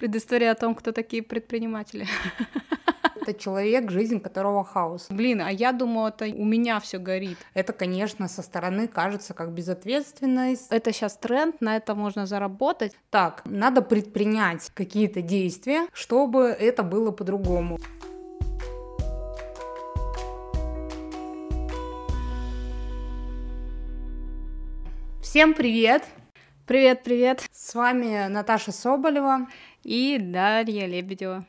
Предыстория о том, кто такие предприниматели. Это человек, жизнь которого хаос. Блин, а я думала, это у меня все горит. Это, конечно, со стороны кажется как безответственность. Это сейчас тренд, на это можно заработать. Так, надо предпринять какие-то действия, чтобы это было по-другому. Всем привет! Привет, привет! С вами Наташа Соболева и Дарья Лебедева.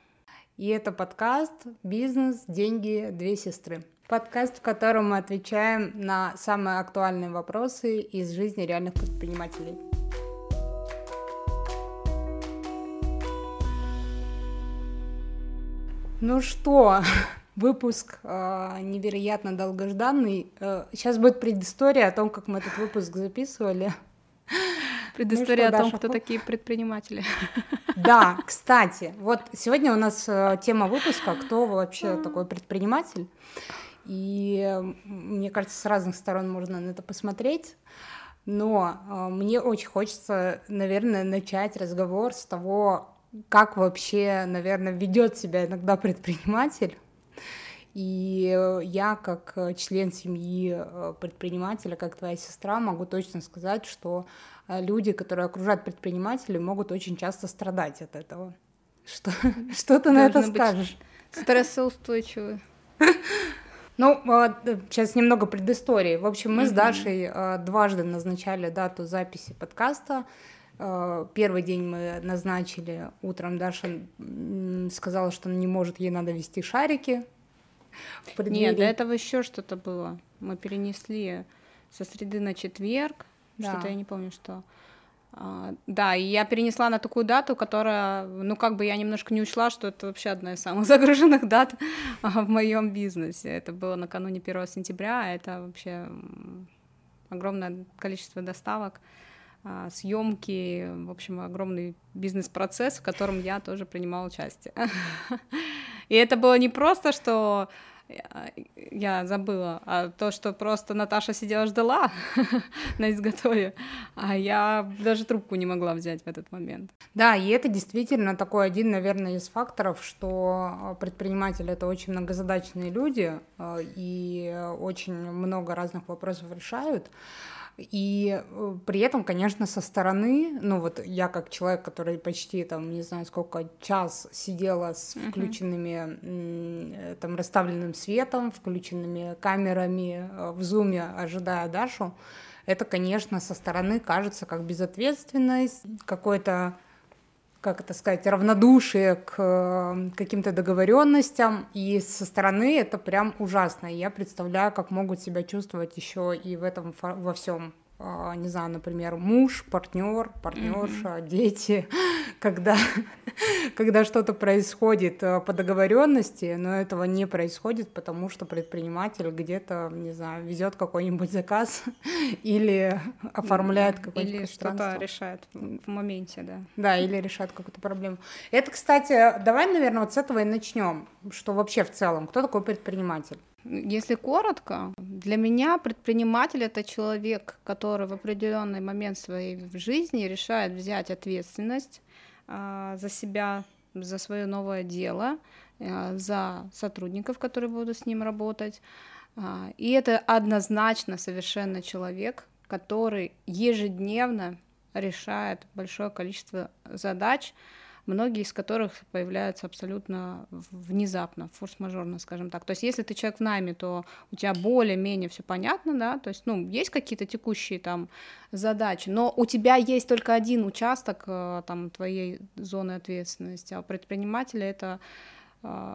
И это подкаст «Бизнес, деньги, две сестры». Подкаст, в котором мы отвечаем на самые актуальные вопросы из жизни реальных предпринимателей. Ну что, выпуск э, невероятно долгожданный. Э, сейчас будет предыстория о том, как мы этот выпуск записывали. Предыстория ну, что, о том, Даша, кто такие предприниматели. Да, кстати, вот сегодня у нас э, тема выпуска «Кто вообще такой предприниматель?» И мне кажется, с разных сторон можно на это посмотреть. Но э, мне очень хочется, наверное, начать разговор с того, как вообще, наверное, ведет себя иногда предприниматель. И я, как член семьи э, предпринимателя, как твоя сестра, могу точно сказать, что э, люди, которые окружают предпринимателей, могут очень часто страдать от этого. Что, что ты на это скажешь? Стрессоустойчивый. Ну, сейчас немного предыстории. В общем, мы с Дашей э, дважды назначали дату записи подкаста. Первый день мы назначили утром. Даша сказала, что не может, ей надо вести шарики нет, до этого еще что-то было. Мы перенесли со среды на четверг. Да. Что-то я не помню, что. А, да, и я перенесла на такую дату, которая, ну, как бы я немножко не учла, что это вообще одна из самых загруженных дат в моем бизнесе. Это было накануне 1 сентября, а это вообще огромное количество доставок, а, съемки, в общем, огромный бизнес-процесс, в котором я тоже принимала участие. И это было не просто, что я забыла, а то, что просто Наташа сидела ждала на изготове, а я даже трубку не могла взять в этот момент. Да, и это действительно такой один, наверное, из факторов, что а, предприниматели — это очень многозадачные люди а, и очень много разных вопросов решают, и э, при этом, конечно, со стороны, ну вот я как человек, который почти там, не знаю, сколько час сидела с включенными, uh-huh. там, расставленным светом, включенными камерами э, в зуме, ожидая Дашу, это, конечно, со стороны кажется как безответственность, какой-то как это сказать, равнодушие к э, каким-то договоренностям, и со стороны это прям ужасно. я представляю, как могут себя чувствовать еще и в этом во всем а, не знаю, например, муж, партнер, партнерша, mm-hmm. дети, когда, когда что-то происходит э, по договоренности, но этого не происходит, потому что предприниматель где-то, не знаю, везет какой-нибудь заказ или оформляет какое-то Или что-то решает в моменте, да. Да, или решает какую-то проблему. Это, кстати, давай, наверное, вот с этого и начнем, что вообще в целом, кто такой предприниматель? Если коротко, для меня предприниматель это человек, который в определенный момент своей жизни решает взять ответственность за себя, за свое новое дело, э, за сотрудников, которые будут с ним работать. Э, и это однозначно совершенно человек, который ежедневно решает большое количество задач, многие из которых появляются абсолютно внезапно, форс-мажорно, скажем так. То есть если ты человек в найме, то у тебя более-менее все понятно, да, то есть, ну, есть какие-то текущие там задачи, но у тебя есть только один участок э, там твоей зоны ответственности, а у предпринимателя это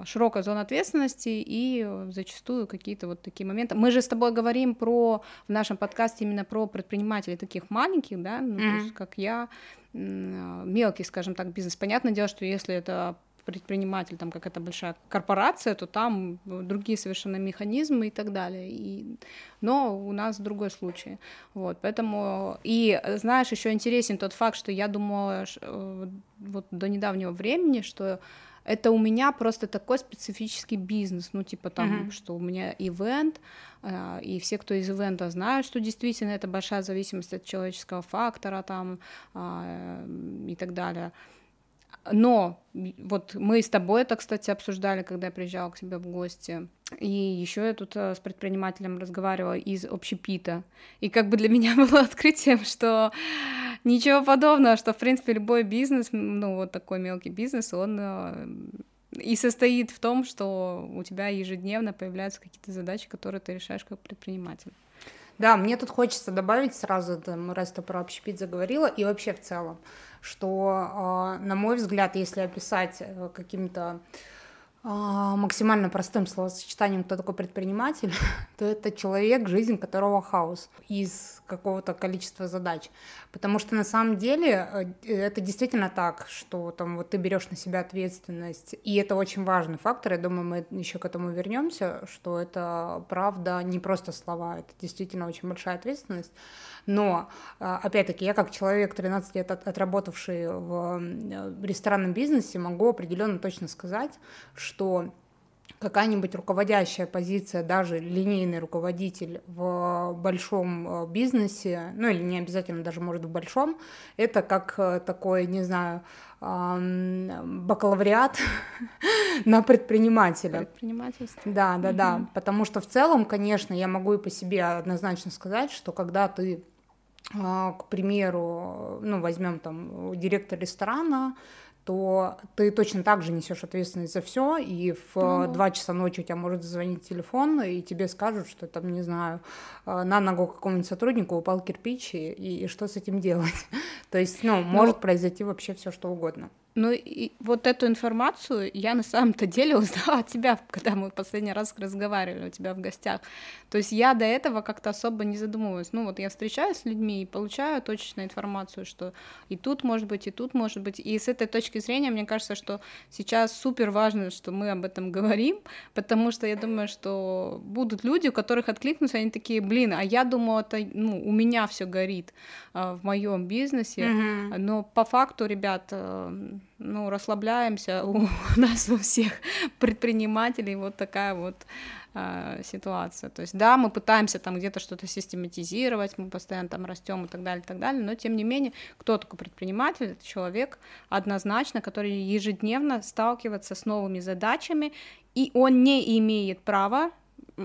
широкая зона ответственности и зачастую какие-то вот такие моменты. Мы же с тобой говорим про в нашем подкасте именно про предпринимателей таких маленьких, да, ну, mm-hmm. то есть как я, мелкий, скажем так, бизнес. Понятное дело, что если это предприниматель, там какая-то большая корпорация, то там другие совершенно механизмы и так далее. И... Но у нас другой случай. Вот, поэтому... И знаешь, еще интересен тот факт, что я думала э, вот до недавнего времени, что это у меня просто такой специфический бизнес, ну типа там, uh-huh. что у меня ивент, э, и все, кто из ивента знают, что действительно это большая зависимость от человеческого фактора там э, и так далее. Но вот мы с тобой это, кстати, обсуждали, когда я приезжала к тебе в гости. И еще я тут э, с предпринимателем разговаривала из общепита. И как бы для меня было открытием, что ничего подобного, что, в принципе, любой бизнес, ну, вот такой мелкий бизнес, он э, и состоит в том, что у тебя ежедневно появляются какие-то задачи, которые ты решаешь как предприниматель. Да, мне тут хочется добавить сразу, там, раз ты про общепит заговорила, и вообще в целом, что, а, на мой взгляд, если описать э, каким-то а, максимально простым словосочетанием, кто такой предприниматель, то это человек, жизнь которого хаос из какого-то количества задач. Потому что на самом деле э, это действительно так, что там вот ты берешь на себя ответственность, и это очень важный фактор. Я думаю, мы еще к этому вернемся, что это правда не просто слова, это действительно очень большая ответственность. Но, а, опять-таки, я как человек, 13 лет отработавший в ресторанном бизнесе, могу определенно точно сказать, что какая-нибудь руководящая позиция, даже линейный руководитель в большом э, бизнесе, ну или не обязательно даже может в большом, это как э, такой, не знаю, бакалавриат на предпринимателя. Предпринимательство. Да, да, да. Потому что в целом, конечно, я могу и по себе однозначно сказать, что когда ты к примеру, ну, возьмем там директор ресторана, то ты точно так же несешь ответственность за все, и в mm-hmm. 2 часа ночи у тебя может зазвонить телефон, и тебе скажут, что там, не знаю, а, на ногу какому-нибудь сотруднику упал кирпич, и, и что с этим делать. то есть, ну, может ну, произойти вообще все что угодно. Ну и вот эту информацию я на самом-то деле узнала от тебя, когда мы последний раз разговаривали у тебя в гостях. То есть я до этого как-то особо не задумывалась. Ну вот я встречаюсь с людьми и получаю точечную информацию, что и тут может быть, и тут может быть. И с этой точки зрения мне кажется, что сейчас супер важно, что мы об этом говорим, потому что я думаю, что будут люди, у которых откликнутся, они такие, блин, а я думала, это ну, у меня все горит а, в моем бизнесе, mm-hmm. но по факту, ребят, э, ну, расслабляемся, у нас у всех предпринимателей вот такая вот э, ситуация. То есть, да, мы пытаемся там где-то что-то систематизировать, мы постоянно там растем и так далее, и так далее, но тем не менее, кто такой предприниматель? Это человек однозначно, который ежедневно сталкивается с новыми задачами, и он не имеет права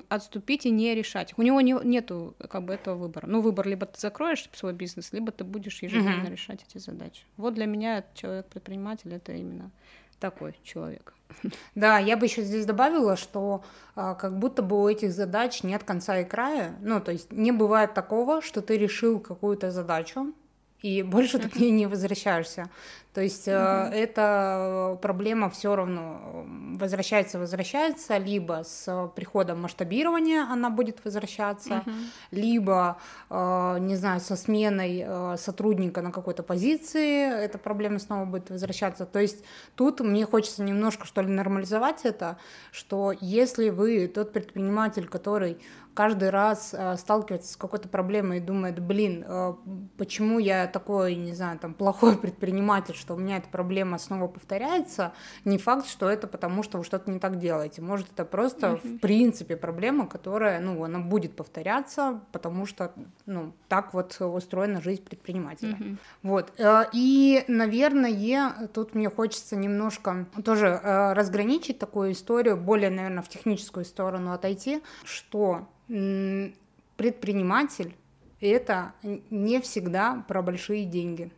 отступить и не решать. У него не, нету как бы этого выбора. Ну, выбор либо ты закроешь свой бизнес, либо ты будешь ежедневно mm-hmm. решать эти задачи. Вот для меня человек-предприниматель это именно такой человек. Да, я бы еще здесь добавила, что а, как будто бы у этих задач нет конца и края. Ну, то есть не бывает такого, что ты решил какую-то задачу, и больше ты к ней не возвращаешься. То есть mm-hmm. э, эта проблема все равно возвращается, возвращается, либо с приходом масштабирования она будет возвращаться, mm-hmm. либо, э, не знаю, со сменой э, сотрудника на какой-то позиции эта проблема снова будет возвращаться. То есть тут мне хочется немножко, что ли, нормализовать это, что если вы тот предприниматель, который каждый раз э, сталкивается с какой-то проблемой и думает, блин, э, почему я такой, не знаю, там, плохой предприниматель, что у меня эта проблема снова повторяется, не факт, что это потому, что вы что-то не так делаете. Может, это просто, mm-hmm. в принципе, проблема, которая, ну, она будет повторяться, потому что, ну, так вот устроена жизнь предпринимателя. Mm-hmm. Вот. Э, и, наверное, тут мне хочется немножко тоже э, разграничить такую историю, более, наверное, в техническую сторону отойти, что предприниматель это не всегда про большие деньги,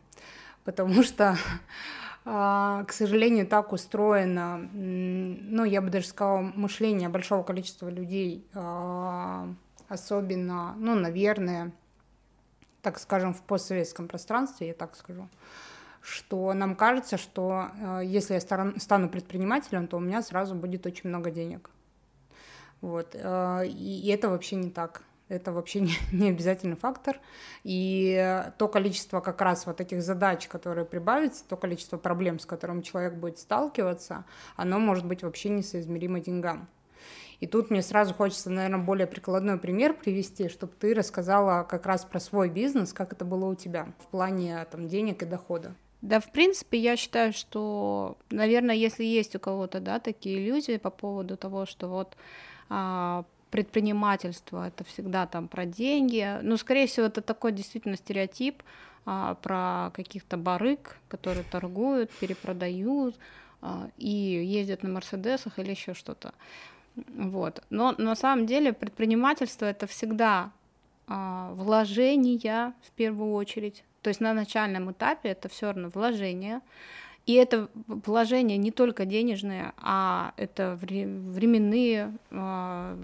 потому что, а, к сожалению, так устроено, ну, я бы даже сказала, мышление большого количества людей, а, особенно, ну, наверное, так скажем, в постсоветском пространстве, я так скажу, что нам кажется, что а, если я стану предпринимателем, то у меня сразу будет очень много денег. Вот. И это вообще не так. Это вообще не, не обязательный фактор. И то количество как раз вот этих задач, которые прибавятся, то количество проблем, с которым человек будет сталкиваться, оно может быть вообще несоизмеримо деньгам. И тут мне сразу хочется, наверное, более прикладной пример привести, чтобы ты рассказала как раз про свой бизнес, как это было у тебя в плане там, денег и дохода. Да, в принципе, я считаю, что, наверное, если есть у кого-то, да, такие иллюзии по поводу того, что вот а, предпринимательство это всегда там про деньги. Ну, скорее всего, это такой действительно стереотип, а, про каких-то барыг, которые торгуют, перепродают а, и ездят на Мерседесах или еще что-то. Вот. Но на самом деле предпринимательство это всегда а, вложения в первую очередь. То есть на начальном этапе это все равно вложение. И это вложения не только денежные, а это временные э,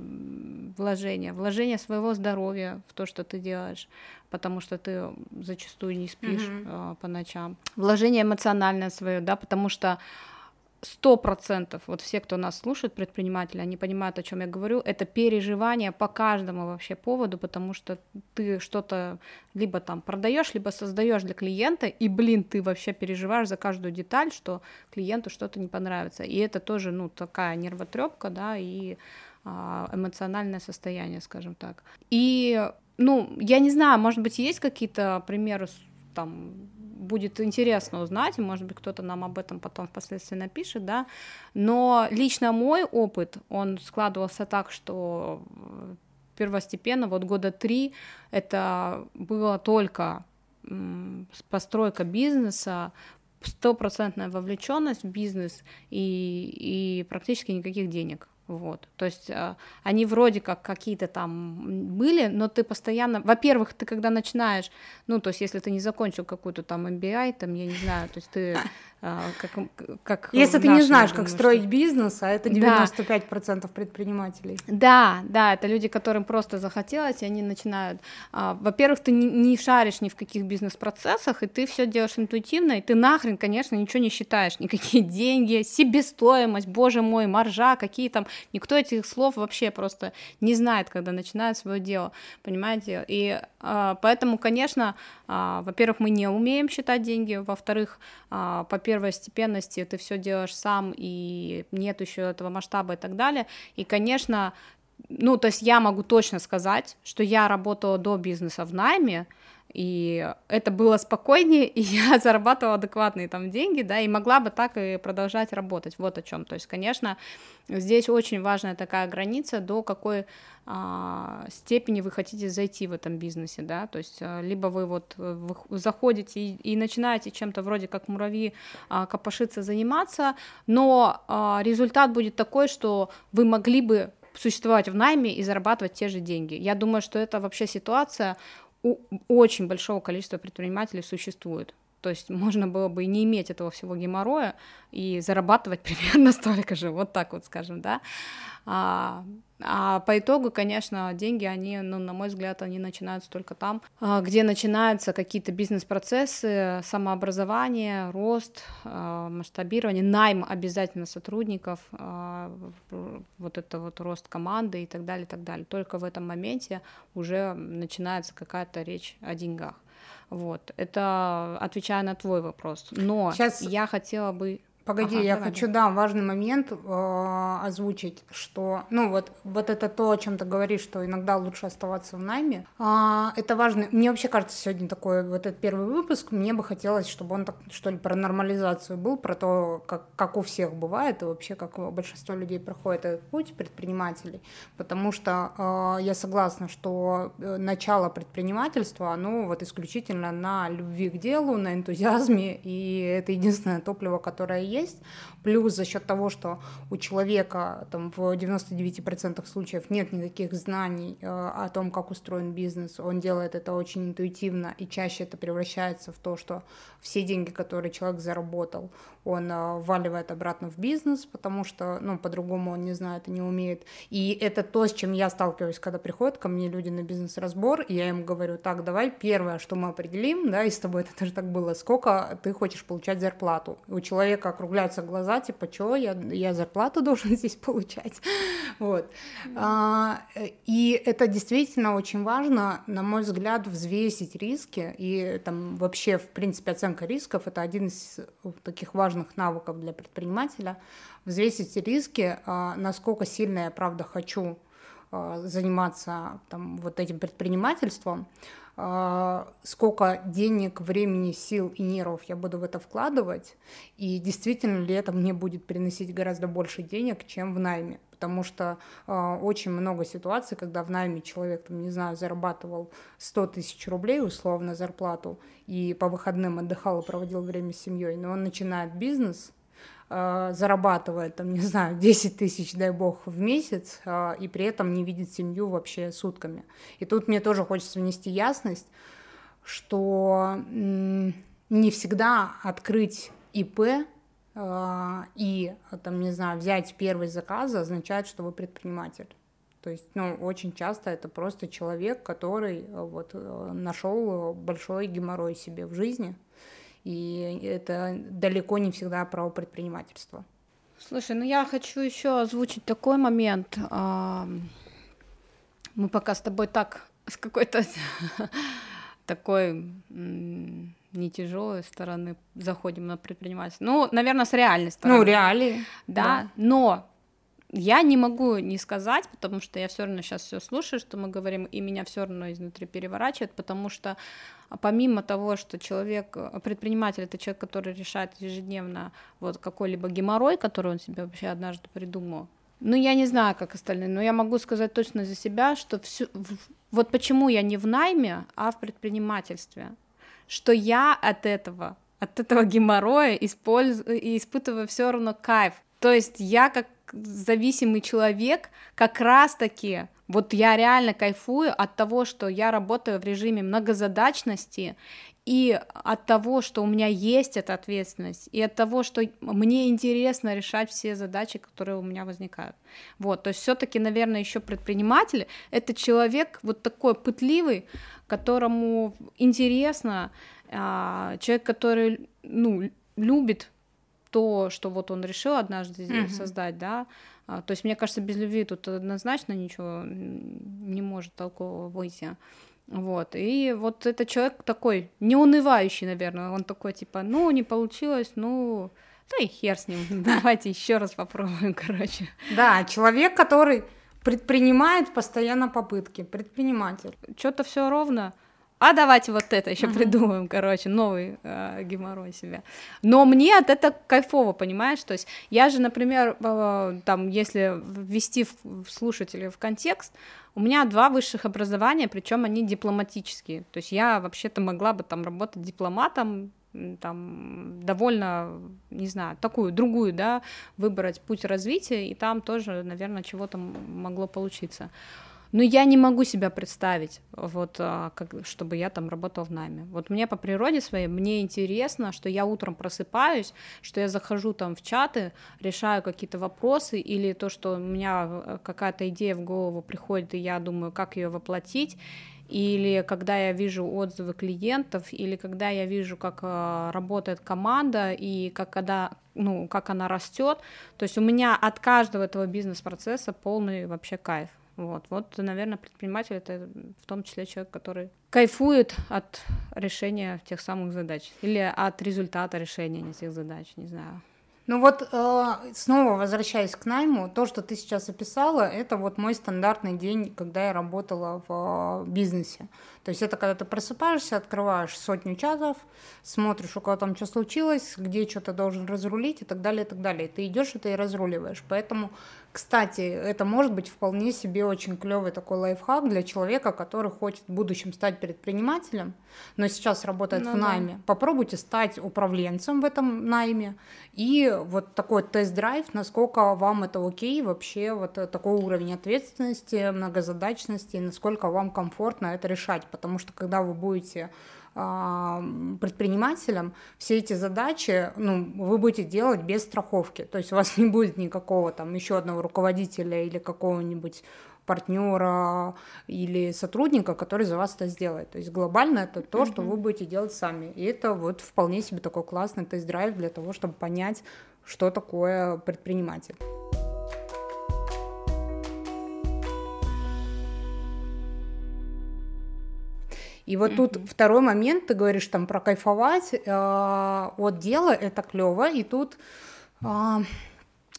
вложения, вложения своего здоровья в то, что ты делаешь, потому что ты зачастую не спишь э, по ночам. Вложение эмоциональное свое, да, потому что сто процентов, вот все, кто нас слушает, предприниматели, они понимают, о чем я говорю, это переживание по каждому вообще поводу, потому что ты что-то либо там продаешь, либо создаешь для клиента, и, блин, ты вообще переживаешь за каждую деталь, что клиенту что-то не понравится. И это тоже, ну, такая нервотрепка, да, и а, эмоциональное состояние, скажем так. И, ну, я не знаю, может быть, есть какие-то примеры там будет интересно узнать, может быть, кто-то нам об этом потом впоследствии напишет, да, но лично мой опыт, он складывался так, что первостепенно, вот года три, это было только постройка бизнеса, стопроцентная вовлеченность в бизнес и, и практически никаких денег. Вот. То есть э, они вроде как какие-то там были, но ты постоянно, во-первых, ты когда начинаешь, ну, то есть если ты не закончил какую-то там MBA, там, я не знаю, то есть ты а, как, как Если ты не знаешь, как строить что... бизнес, а это 95% да. предпринимателей. Да, да, это люди, которым просто захотелось, и они начинают. А, во-первых, ты не, не шаришь ни в каких бизнес-процессах, и ты все делаешь интуитивно, и ты нахрен, конечно, ничего не считаешь, никакие деньги, себестоимость, боже мой, маржа, какие там, никто этих слов вообще просто не знает, когда начинает свое дело, понимаете? И а, поэтому, конечно, а, во-первых, мы не умеем считать деньги, во-вторых, а, по первой степенности ты все делаешь сам, и нет еще этого масштаба и так далее. И, конечно, ну, то есть я могу точно сказать, что я работала до бизнеса в найме, и это было спокойнее, и я зарабатывала адекватные там деньги, да, и могла бы так и продолжать работать, вот о чем. То есть, конечно, здесь очень важная такая граница, до какой а, степени вы хотите зайти в этом бизнесе, да, то есть а, либо вы вот э, заходите и, и начинаете чем-то вроде как муравьи а, копошиться, заниматься, но а, результат будет такой, что вы могли бы существовать в найме и зарабатывать те же деньги. Я думаю, что это вообще ситуация у очень большого количества предпринимателей существует. То есть можно было бы и не иметь этого всего геморроя и зарабатывать примерно столько же, вот так вот скажем, да. А, а по итогу, конечно, деньги, они, ну, на мой взгляд, они начинаются только там, а, где начинаются какие-то бизнес-процессы, самообразование, рост, а, масштабирование, найм обязательно сотрудников, а, вот это вот рост команды и так далее, и так далее. Только в этом моменте уже начинается какая-то речь о деньгах. Вот, это отвечая на твой вопрос. Но Сейчас... я хотела бы Погоди, ага, я давай, хочу, да, важный момент э, озвучить, что, ну вот, вот это то, о чем ты говоришь, что иногда лучше оставаться в найме. Э, это важно. Мне вообще кажется, сегодня такой вот этот первый выпуск, мне бы хотелось, чтобы он так, что ли, про нормализацию был, про то, как, как у всех бывает, и вообще, как большинство людей проходит этот путь предпринимателей, потому что э, я согласна, что э, начало предпринимательства, оно вот исключительно на любви к делу, на энтузиазме, и это единственное топливо, которое есть, плюс за счет того, что у человека там, в 99% случаев нет никаких знаний э, о том, как устроен бизнес, он делает это очень интуитивно, и чаще это превращается в то, что все деньги, которые человек заработал, он э, вваливает обратно в бизнес, потому что, ну, по-другому он не знает и не умеет. И это то, с чем я сталкиваюсь, когда приходят ко мне люди на бизнес-разбор, и я им говорю, так, давай первое, что мы определим, да, и с тобой это тоже так было, сколько ты хочешь получать зарплату. У человека округляются глаза, типа, что, я, я зарплату должен здесь получать? Вот. А, и это действительно очень важно, на мой взгляд, взвесить риски, и там вообще, в принципе, оценка рисков — это один из таких важных навыков для предпринимателя, взвесить риски, а, насколько сильно я, правда, хочу э, заниматься там, вот этим предпринимательством, э, сколько денег, времени, сил и нервов я буду в это вкладывать, и действительно ли это мне будет приносить гораздо больше денег, чем в найме. Потому что э, очень много ситуаций, когда в найме человек, там, не знаю, зарабатывал 100 тысяч рублей условно зарплату и по выходным отдыхал и проводил время с семьей, но он начинает бизнес, э, зарабатывает, там, не знаю, 10 тысяч, дай бог, в месяц, э, и при этом не видит семью вообще сутками. И тут мне тоже хочется внести ясность, что не всегда открыть ИП а, и, там, не знаю, взять первый заказ означает, что вы предприниматель. То есть, ну, очень часто это просто человек, который вот э, нашел большой геморрой себе в жизни, и это далеко не всегда про предпринимательство. Слушай, ну я хочу еще озвучить такой момент. Мы пока с тобой так с какой-то такой не тяжелой стороны заходим на предпринимательство. Ну, наверное, с реальной стороны. Ну, реалии. Да, да. но я не могу не сказать, потому что я все равно сейчас все слушаю, что мы говорим, и меня все равно изнутри переворачивает, потому что помимо того, что человек, предприниматель, это человек, который решает ежедневно вот какой-либо геморрой, который он себе вообще однажды придумал. Ну, я не знаю, как остальные, но я могу сказать точно за себя, что всю, вот почему я не в найме, а в предпринимательстве что я от этого, от этого геморроя использ... испытываю все равно кайф. То есть я как зависимый человек как раз-таки вот я реально кайфую от того, что я работаю в режиме многозадачности и от того, что у меня есть эта ответственность, и от того, что мне интересно решать все задачи, которые у меня возникают. Вот, то есть все-таки, наверное, еще предприниматель это человек вот такой пытливый, которому интересно, а, человек, который, ну, любит то, что вот он решил однажды mm-hmm. создать, да, а, то есть мне кажется, без любви тут однозначно ничего не может толкового выйти. Вот, и вот это человек такой, неунывающий, наверное, он такой, типа, ну, не получилось, ну, да и хер с ним, давайте еще раз попробуем, короче. Да, человек, который предпринимает постоянно попытки, предприниматель. Что-то все ровно, а давайте вот это еще uh-huh. придумаем, короче, новый э, геморрой себе. Но мне от этого кайфово, понимаешь? То есть я же, например, э, там, если ввести в, в слушателей в контекст, у меня два высших образования, причем они дипломатические. То есть я вообще-то могла бы там работать дипломатом, там довольно, не знаю, такую другую, да, выбрать путь развития, и там тоже, наверное, чего-то могло получиться. Но я не могу себя представить, вот, а, как, чтобы я там работал в найме. Вот мне по природе своей, мне интересно, что я утром просыпаюсь, что я захожу там в чаты, решаю какие-то вопросы, или то, что у меня э, какая-то идея в голову приходит, и я думаю, как ее воплотить, или когда я вижу отзывы клиентов, или когда я вижу, как э, работает команда и как, когда, ну, как она растет. То есть у меня от каждого этого бизнес-процесса полный вообще кайф. Вот, вот, наверное, предприниматель это в том числе человек, который кайфует от решения тех самых задач или от результата решения этих задач, не знаю. Ну вот э, снова возвращаясь к найму, то, что ты сейчас описала, это вот мой стандартный день, когда я работала в э, бизнесе. То есть это когда ты просыпаешься, открываешь сотню чатов, смотришь, у кого там что случилось, где что-то должен разрулить и так далее, и так далее. Ты идешь и разруливаешь. Поэтому кстати, это может быть вполне себе очень клевый такой лайфхак для человека, который хочет в будущем стать предпринимателем, но сейчас работает ну, в найме. Да. Попробуйте стать управленцем в этом найме и вот такой тест-драйв, насколько вам это окей, вообще вот такой уровень ответственности, многозадачности, насколько вам комфортно это решать, потому что когда вы будете предпринимателям все эти задачи ну, вы будете делать без страховки. То есть у вас не будет никакого там еще одного руководителя или какого-нибудь партнера или сотрудника, который за вас это сделает. То есть глобально это то, что вы будете делать сами. И это вот вполне себе такой классный тест-драйв для того, чтобы понять, что такое предприниматель. И вот mm-hmm. тут второй момент, ты говоришь там про кайфовать э, от дела, это клево, и тут э,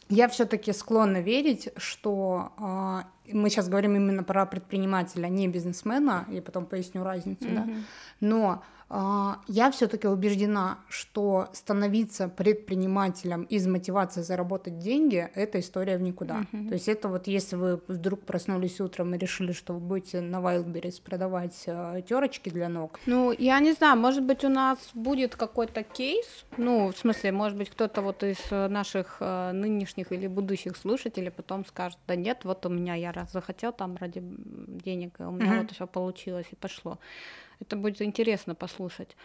я все-таки склонна верить, что э, мы сейчас говорим именно про предпринимателя, не бизнесмена, я потом поясню разницу, mm-hmm. да, но а, я все-таки убеждена, что становиться предпринимателем из мотивации заработать деньги – это история в никуда. Uh-huh. То есть это вот если вы вдруг проснулись утром и решили, что вы будете на Wildberries продавать э, терочки для ног. Ну, я не знаю, может быть, у нас будет какой-то кейс, ну, в смысле, может быть, кто-то вот из э, наших э, нынешних или будущих слушателей потом скажет, да нет, вот у меня я раз захотел там ради денег, и у меня uh-huh. вот все получилось и пошло. Это будет интересно послушать.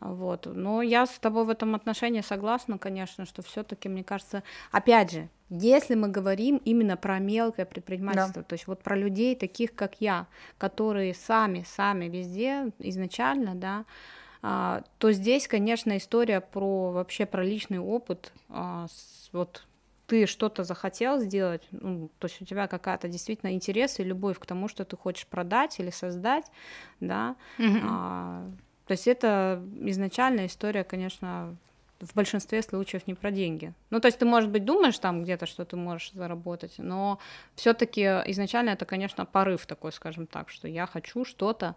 Вот. Но я с тобой в этом отношении согласна, конечно, что все-таки, мне кажется, опять же, если мы говорим именно про мелкое предпринимательство, да. то есть вот про людей таких, как я, которые сами, сами везде изначально, да, а, то здесь, конечно, история про вообще про личный опыт, а, вот ты что-то захотел сделать, ну, то есть у тебя какая-то действительно интерес и любовь к тому, что ты хочешь продать или создать, да, mm-hmm. а, то есть это изначальная история, конечно, в большинстве случаев не про деньги. Ну, то есть ты, может быть, думаешь там где-то, что ты можешь заработать, но все-таки изначально это, конечно, порыв такой, скажем так, что я хочу что-то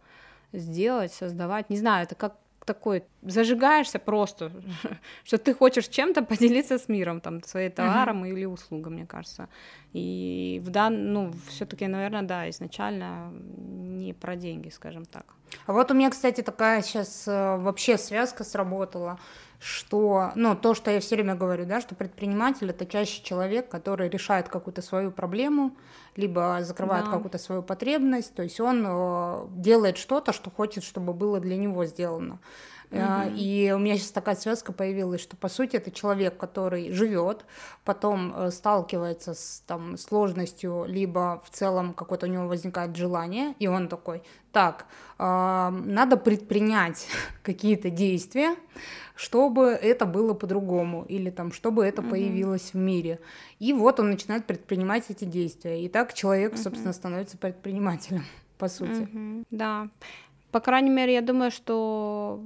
сделать, создавать. Не знаю, это как такой, зажигаешься просто, что ты хочешь чем-то поделиться с миром, там, своим товаром uh-huh. или услугой, мне кажется. И в дан, ну, все-таки, наверное, да, изначально не про деньги, скажем так. А вот у меня, кстати, такая сейчас э, вообще связка сработала что, ну, то, что я все время говорю, да, что предприниматель это чаще человек, который решает какую-то свою проблему, либо закрывает да. какую-то свою потребность, то есть он э, делает что-то, что хочет, чтобы было для него сделано. Uh-huh. И у меня сейчас такая связка появилась, что по сути это человек, который живет, потом э, сталкивается с там, сложностью, либо в целом какое-то у него возникает желание, и он такой, так, э, надо предпринять какие-то действия, чтобы это было по-другому, или там, чтобы это uh-huh. появилось в мире. И вот он начинает предпринимать эти действия. И так человек, uh-huh. собственно, становится предпринимателем, по сути. Uh-huh. Да. По крайней мере, я думаю, что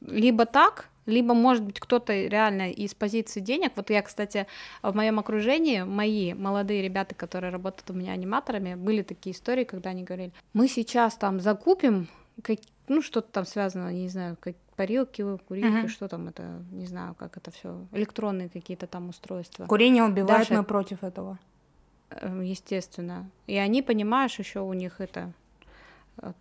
либо так, либо, может быть, кто-то реально из позиции денег. Вот я, кстати, в моем окружении, мои молодые ребята, которые работают у меня аниматорами, были такие истории, когда они говорили, мы сейчас там закупим, как, ну, что-то там связано, не знаю, как парилки, курилки, uh-huh. что там это, не знаю, как это все, электронные какие-то там устройства. Курение убивает, Даже, мы против этого. Э, естественно. И они, понимаешь, еще у них это э,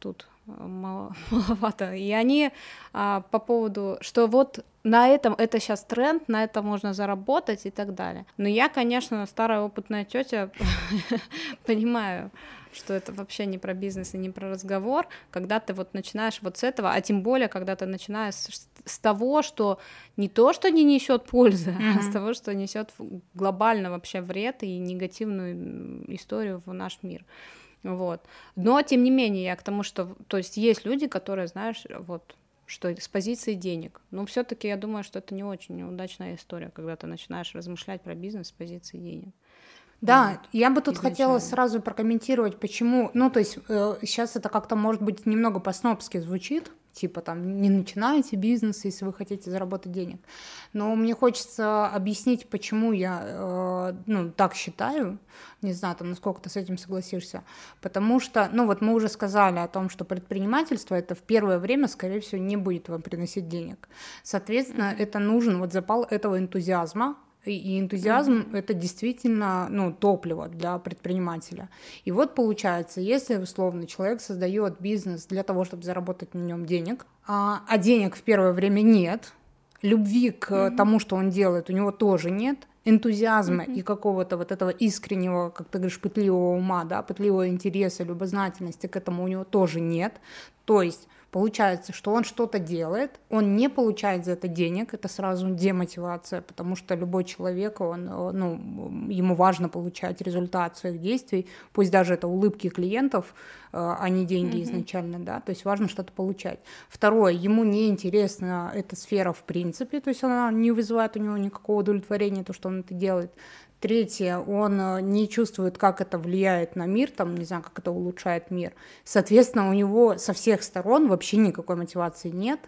маловато. И они а, по поводу, что вот на этом это сейчас тренд, на этом можно заработать и так далее. Но я, конечно, старая опытная тетя, понимаю, что это вообще не про бизнес и не про разговор, когда ты вот начинаешь вот с этого, а тем более, когда ты начинаешь с, с того, что не то, что не несет пользы, mm-hmm. а с того, что несет глобально вообще вред и негативную историю в наш мир. Вот. Но, тем не менее, я к тому, что, то есть, есть люди, которые, знаешь, вот, что с позиции денег. Но все-таки я думаю, что это не очень удачная история, когда ты начинаешь размышлять про бизнес с позиции денег. Да, вот, я бы тут хотела сразу прокомментировать, почему, ну, то есть э, сейчас это как-то, может быть, немного по-снобски звучит, типа там не начинайте бизнес, если вы хотите заработать денег. Но мне хочется объяснить, почему я э, ну, так считаю. Не знаю, там, насколько ты с этим согласишься. Потому что, ну вот мы уже сказали о том, что предпринимательство это в первое время, скорее всего, не будет вам приносить денег. Соответственно, mm-hmm. это нужен вот запал этого энтузиазма, и энтузиазм mm-hmm. это действительно ну, топливо для предпринимателя. И вот получается, если условно человек создает бизнес для того, чтобы заработать на нем денег, а, а денег в первое время нет, любви к mm-hmm. тому, что он делает, у него тоже нет, энтузиазма mm-hmm. и какого-то вот этого искреннего, как ты говоришь, пытливого ума, да, пытливого интереса, любознательности к этому у него тоже нет. То есть Получается, что он что-то делает, он не получает за это денег, это сразу демотивация, потому что любой человек, он, ну, ему важно получать результат своих действий, пусть даже это улыбки клиентов, э, а не деньги mm-hmm. изначально, да, то есть важно что-то получать. Второе, ему не интересна эта сфера в принципе, то есть она не вызывает у него никакого удовлетворения, то, что он это делает. Третье, он э, не чувствует, как это влияет на мир, там, не знаю, как это улучшает мир. Соответственно, у него со всех сторон вообще никакой мотивации нет,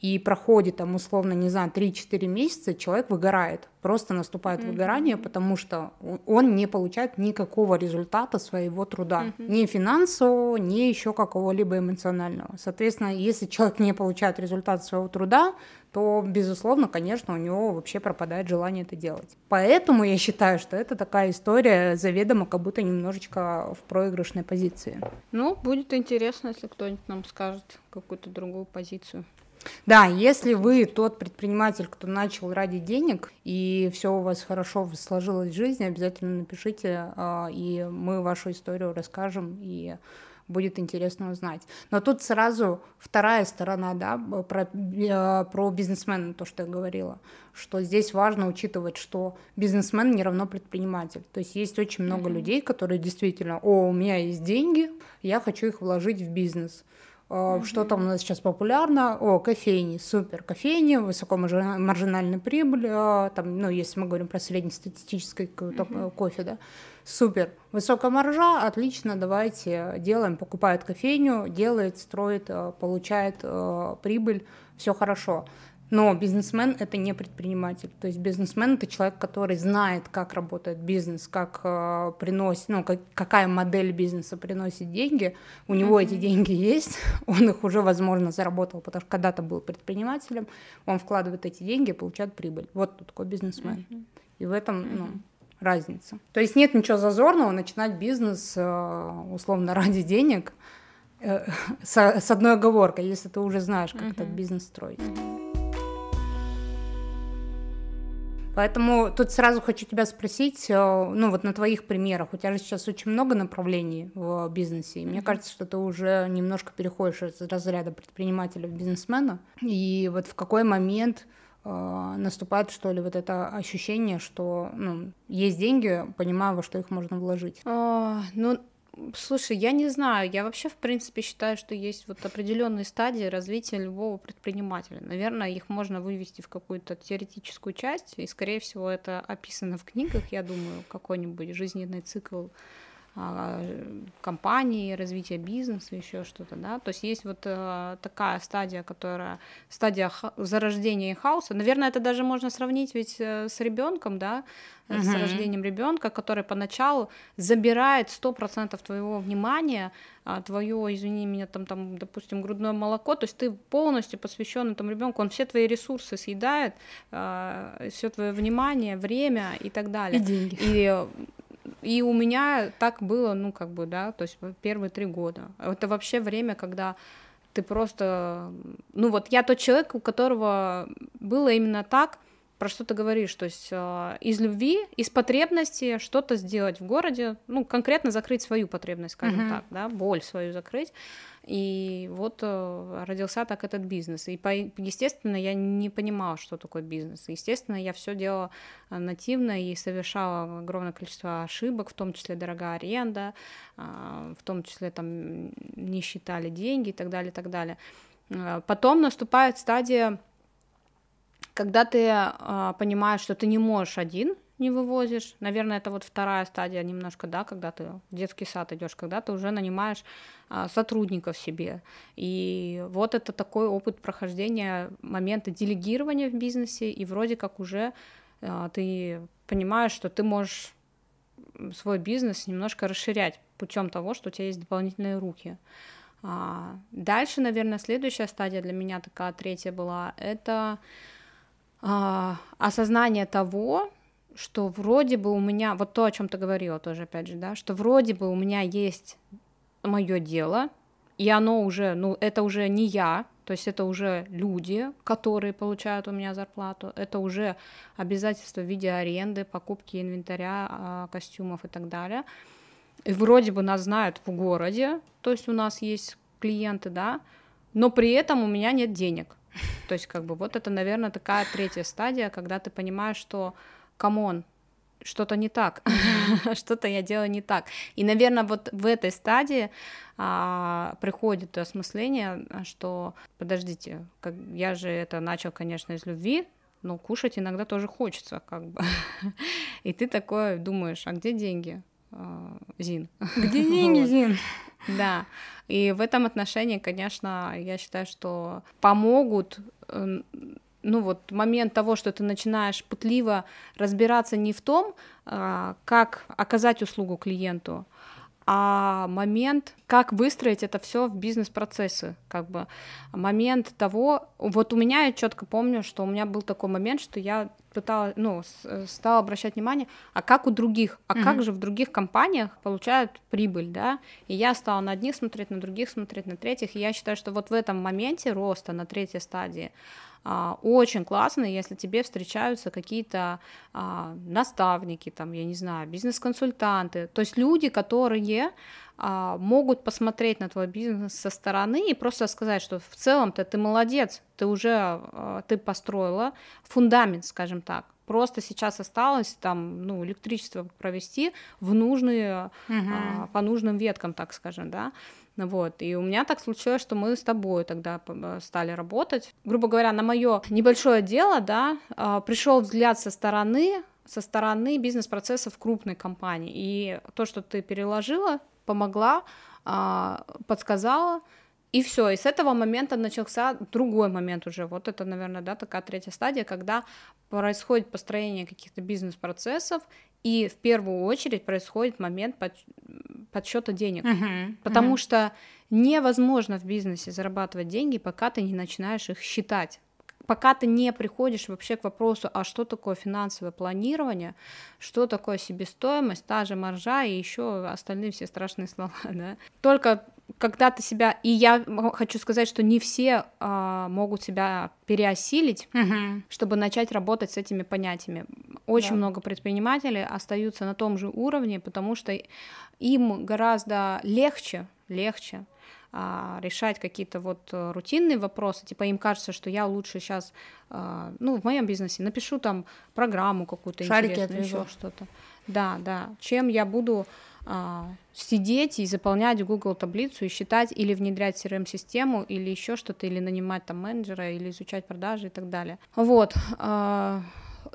и проходит там условно, не знаю, 3-4 месяца, человек выгорает, просто наступает mm-hmm. выгорание, потому что он не получает никакого результата своего труда, mm-hmm. ни финансового, ни еще какого-либо эмоционального. Соответственно, если человек не получает результат своего труда, то, безусловно, конечно, у него вообще пропадает желание это делать. Поэтому я считаю, что это такая история заведомо как будто немножечко в проигрышной позиции. Ну, будет интересно, если кто-нибудь нам скажет какую-то другую позицию. Да, если вы тот предприниматель, кто начал ради денег, и все у вас хорошо сложилось в жизни, обязательно напишите, а, и мы вашу историю расскажем, и будет интересно узнать. Но тут сразу вторая сторона, да, про, э, про бизнесмена, то, что я говорила, что здесь важно учитывать, что бизнесмен не равно предприниматель. То есть есть очень много mm-hmm. людей, которые действительно, о, у меня есть деньги, я хочу их вложить в бизнес. Mm-hmm. Что там у нас сейчас популярно? О, кофейни, супер, кофейни, высокомаржинальная прибыль, а, там, ну, если мы говорим про среднестатистический mm-hmm. кофе, да, супер, высокая маржа, отлично, давайте делаем, покупает кофейню, делает, строит, э, получает э, прибыль, все хорошо. Но бизнесмен это не предприниматель. То есть бизнесмен это человек, который знает, как работает бизнес, как э, приносит, ну, как, какая модель бизнеса приносит деньги. У него mm-hmm. эти деньги есть, он их уже, возможно, заработал, потому что когда-то был предпринимателем, он вкладывает эти деньги и получает прибыль. Вот кто такой бизнесмен. Mm-hmm. И в этом, mm-hmm. ну, разница. То есть нет ничего зазорного начинать бизнес э, условно ради денег э, с одной оговоркой, если ты уже знаешь, как uh-huh. этот бизнес строить. Поэтому тут сразу хочу тебя спросить, э, ну вот на твоих примерах, у тебя же сейчас очень много направлений в бизнесе, и мне кажется, что ты уже немножко переходишь из разряда предпринимателя в бизнесмена, и вот в какой момент э, наступает, что ли, вот это ощущение, что ну, есть деньги, понимаю, во что их можно вложить? А, ну, Слушай, я не знаю, я вообще, в принципе, считаю, что есть вот определенные стадии развития любого предпринимателя. Наверное, их можно вывести в какую-то теоретическую часть, и, скорее всего, это описано в книгах, я думаю, какой-нибудь жизненный цикл компании, развития бизнеса, еще что-то, да, то есть есть вот э, такая стадия, которая стадия зарождения и хаоса, наверное, это даже можно сравнить ведь э, с ребенком, да, uh-huh. с рождением ребенка, который поначалу забирает сто процентов твоего внимания, а, твое, извини меня, там, там, допустим, грудное молоко, то есть ты полностью посвящен этому ребенку, он все твои ресурсы съедает, а, все твое внимание, время и так далее. И деньги. И и у меня так было, ну, как бы, да, то есть первые три года. Это вообще время, когда ты просто... Ну, вот я тот человек, у которого было именно так, про что ты говоришь, то есть э, из любви, из потребности что-то сделать в городе, ну, конкретно закрыть свою потребность, скажем uh-huh. так, да, боль свою закрыть. И вот э, родился так этот бизнес. И, естественно, я не понимала, что такое бизнес. Естественно, я все делала э, нативно и совершала огромное количество ошибок, в том числе дорогая аренда, в том числе там не считали деньги и так далее, и так далее. Потом наступает стадия когда ты э, понимаешь, что ты не можешь один, не вывозишь. Наверное, это вот вторая стадия немножко, да, когда ты в детский сад идешь, когда ты уже нанимаешь а, сотрудников себе. И вот это такой опыт прохождения момента делегирования в бизнесе, и вроде как уже а, ты понимаешь, что ты можешь свой бизнес немножко расширять путем того, что у тебя есть дополнительные руки. А, дальше, наверное, следующая стадия для меня такая третья была, это а, осознание того, что вроде бы у меня, вот то, о чем ты говорила тоже, опять же, да, что вроде бы у меня есть мое дело, и оно уже, ну, это уже не я, то есть это уже люди, которые получают у меня зарплату, это уже обязательства в виде аренды, покупки инвентаря, а, костюмов и так далее. И вроде бы нас знают в городе, то есть у нас есть клиенты, да, но при этом у меня нет денег. То есть, как бы, вот это, наверное, такая третья стадия, когда ты понимаешь, что, come on, что-то не так, что-то я делаю не так. И, наверное, вот в этой стадии а, приходит осмысление, что, подождите, как, я же это начал, конечно, из любви, но кушать иногда тоже хочется, как бы. И ты такой думаешь, а где деньги, Зин? Где деньги, Зин? Да. И в этом отношении, конечно, я считаю, что помогут эм, ну вот момент того, что ты начинаешь пытливо разбираться не в том, а, как оказать услугу клиенту, а момент, как выстроить это все в бизнес-процессы, как бы. Момент того, вот у меня я четко помню, что у меня был такой момент, что я пыталась, ну, стала обращать внимание, а как у других, а mm-hmm. как же в других компаниях получают прибыль, да, и я стала на одних смотреть, на других смотреть, на третьих, и я считаю, что вот в этом моменте роста на третьей стадии очень классно, если тебе встречаются какие-то а, наставники, там, я не знаю, бизнес-консультанты, то есть люди, которые а, могут посмотреть на твой бизнес со стороны и просто сказать, что в целом-то ты молодец, ты уже ты построила фундамент, скажем так. Просто сейчас осталось там, ну, электричество провести в нужные, uh-huh. по нужным веткам, так скажем, да. Вот. И у меня так случилось, что мы с тобой тогда э, стали работать. Грубо говоря, на мое небольшое дело, да, а, пришел взгляд со стороны, со стороны бизнес-процессов крупной компании. И то, что ты переложила, помогла, а, подсказала, и все, и с этого момента начался другой момент уже. Вот это, наверное, да, такая третья стадия, когда происходит построение каких-то бизнес-процессов, и в первую очередь происходит момент подсчета денег. Uh-huh, потому uh-huh. что невозможно в бизнесе зарабатывать деньги, пока ты не начинаешь их считать. Пока ты не приходишь вообще к вопросу, а что такое финансовое планирование, что такое себестоимость, та же маржа и еще остальные все страшные слова, да. Только когда ты себя, и я хочу сказать, что не все а, могут себя переосилить, угу. чтобы начать работать с этими понятиями. Очень да. много предпринимателей остаются на том же уровне, потому что им гораздо легче, легче а, решать какие-то вот рутинные вопросы, типа им кажется, что я лучше сейчас, а, ну, в моем бизнесе напишу там программу какую-то интересную, еще что-то. Да, да. Чем я буду а, сидеть и заполнять Google таблицу и считать или внедрять CRM-систему или еще что-то, или нанимать там менеджера, или изучать продажи и так далее. Вот. А,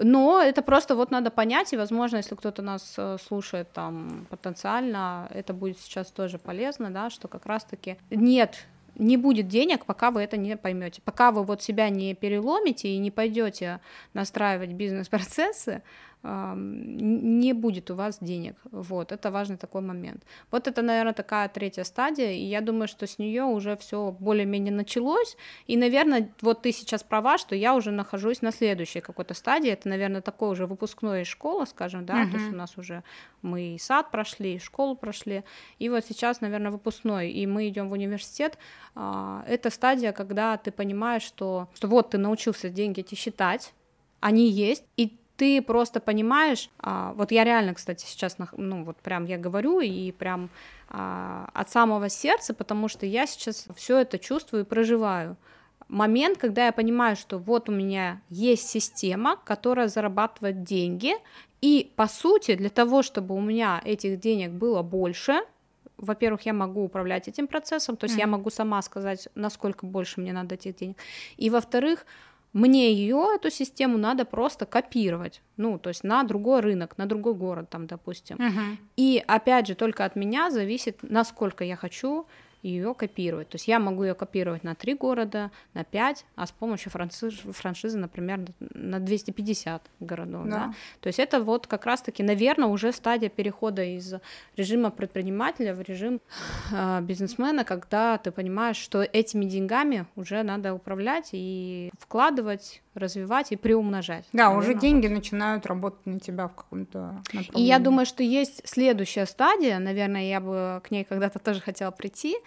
но это просто вот надо понять, и, возможно, если кто-то нас э, слушает там потенциально, это будет сейчас тоже полезно, да, что как раз-таки нет не будет денег, пока вы это не поймете. Пока вы вот себя не переломите и не пойдете настраивать бизнес-процессы, не будет у вас денег. Вот, это важный такой момент. Вот это, наверное, такая третья стадия, и я думаю, что с нее уже все более-менее началось, и, наверное, вот ты сейчас права, что я уже нахожусь на следующей какой-то стадии, это, наверное, такой уже выпускной из школы, скажем, да, uh-huh. то есть у нас уже мы и сад прошли, и школу прошли, и вот сейчас, наверное, выпускной, и мы идем в университет, а, это стадия, когда ты понимаешь, что, что вот ты научился деньги эти считать, они есть, и ты просто понимаешь, а, вот я реально, кстати, сейчас, ну вот прям я говорю и прям а, от самого сердца, потому что я сейчас все это чувствую и проживаю. Момент, когда я понимаю, что вот у меня есть система, которая зарабатывает деньги, и по сути для того, чтобы у меня этих денег было больше, во-первых, я могу управлять этим процессом, то есть mm-hmm. я могу сама сказать, насколько больше мне надо этих денег. И во-вторых, мне ее, эту систему, надо просто копировать, ну, то есть на другой рынок, на другой город, там, допустим. Uh-huh. И опять же, только от меня зависит, насколько я хочу ее копировать. То есть я могу ее копировать на три города, на пять, а с помощью франшизы, франшизы например, на 250 городов. Да. Да? То есть это вот как раз-таки, наверное, уже стадия перехода из режима предпринимателя в режим э, бизнесмена, когда ты понимаешь, что этими деньгами уже надо управлять и вкладывать развивать и приумножать. Да, наверное, уже деньги вот. начинают работать на тебя в каком-то И я думаю, что есть следующая стадия, наверное, я бы к ней когда-то тоже хотела прийти,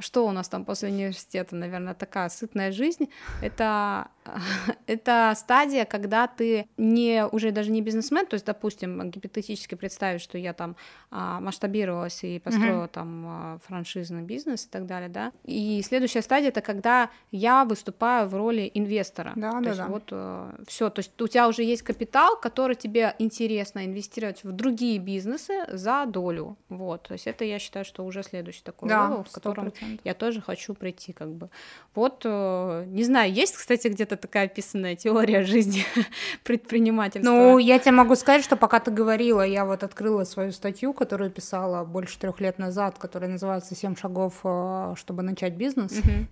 что у нас там после университета, наверное, такая сытная жизнь, это, это стадия, когда ты не, уже даже не бизнесмен, то есть, допустим, гипотетически представить, что я там а, масштабировалась и построила mm-hmm. там а, франшизный бизнес и так далее, да, и следующая стадия это когда я выступаю в роли инвестора, да, то да, есть да. вот э, все, то есть у тебя уже есть капитал, который тебе интересно инвестировать в другие бизнесы за долю, вот, то есть это я считаю, что уже следующий такой да, level, в котором 100% я тоже хочу прийти, как бы. Вот, э, не знаю, есть, кстати, где-то такая описанная теория жизни предпринимательства? Ну, я тебе могу сказать, что пока ты говорила, я вот открыла свою статью, которую писала больше трех лет назад, которая называется «Семь шагов, э, чтобы начать бизнес». Угу.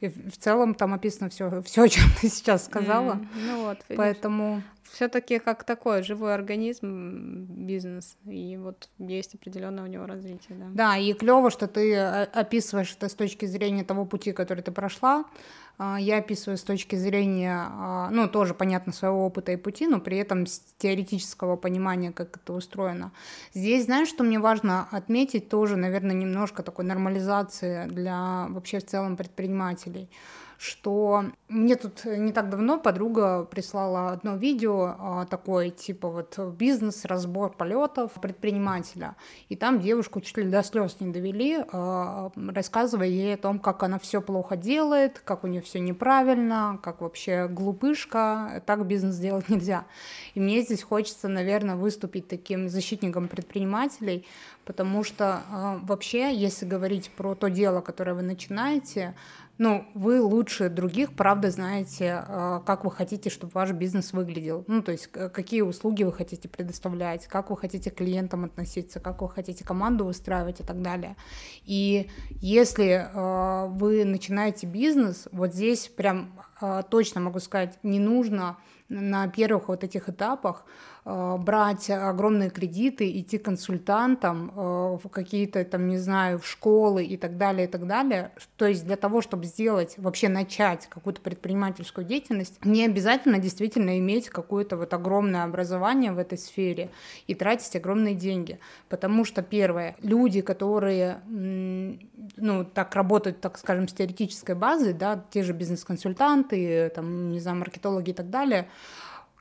И в целом там описано все, все, о чем ты сейчас сказала. Mm, ну вот, видишь. Поэтому все-таки как такой живой организм бизнес, и вот есть определенное у него развитие, да. Да, и клево, что ты э, описываешь это с точки зрения того пути, который ты прошла. А, я описываю с точки зрения, а, ну, тоже, понятно, своего опыта и пути, но при этом с теоретического понимания, как это устроено. Здесь, знаешь, что мне важно отметить тоже, наверное, немножко такой нормализации для вообще в целом предпринимателей что мне тут не так давно подруга прислала одно видео а, такое, типа вот бизнес, разбор полетов предпринимателя. И там девушку чуть ли до слез не довели, а, рассказывая ей о том, как она все плохо делает, как у нее все неправильно, как вообще глупышка, так бизнес делать нельзя. И мне здесь хочется, наверное, выступить таким защитником предпринимателей, потому что э, вообще, если говорить про то дело, которое вы начинаете, ну, вы лучше других, правда, знаете, э, как вы хотите, чтобы ваш бизнес выглядел. Ну, то есть, какие услуги вы хотите предоставлять, как вы хотите к клиентам относиться, как вы хотите команду выстраивать и так далее. И если э, вы начинаете бизнес, вот здесь прям э, точно могу сказать, не нужно на первых вот этих этапах Э, брать огромные кредиты, идти консультантам э, в какие-то там, не знаю, в школы и так далее, и так далее. То есть для того, чтобы сделать, вообще начать какую-то предпринимательскую деятельность, не обязательно действительно иметь какое-то вот огромное образование в этой сфере и тратить огромные деньги. Потому что, первое, люди, которые, ну, так работают, так скажем, с теоретической базой, да, те же бизнес-консультанты, там, не знаю, маркетологи и так далее,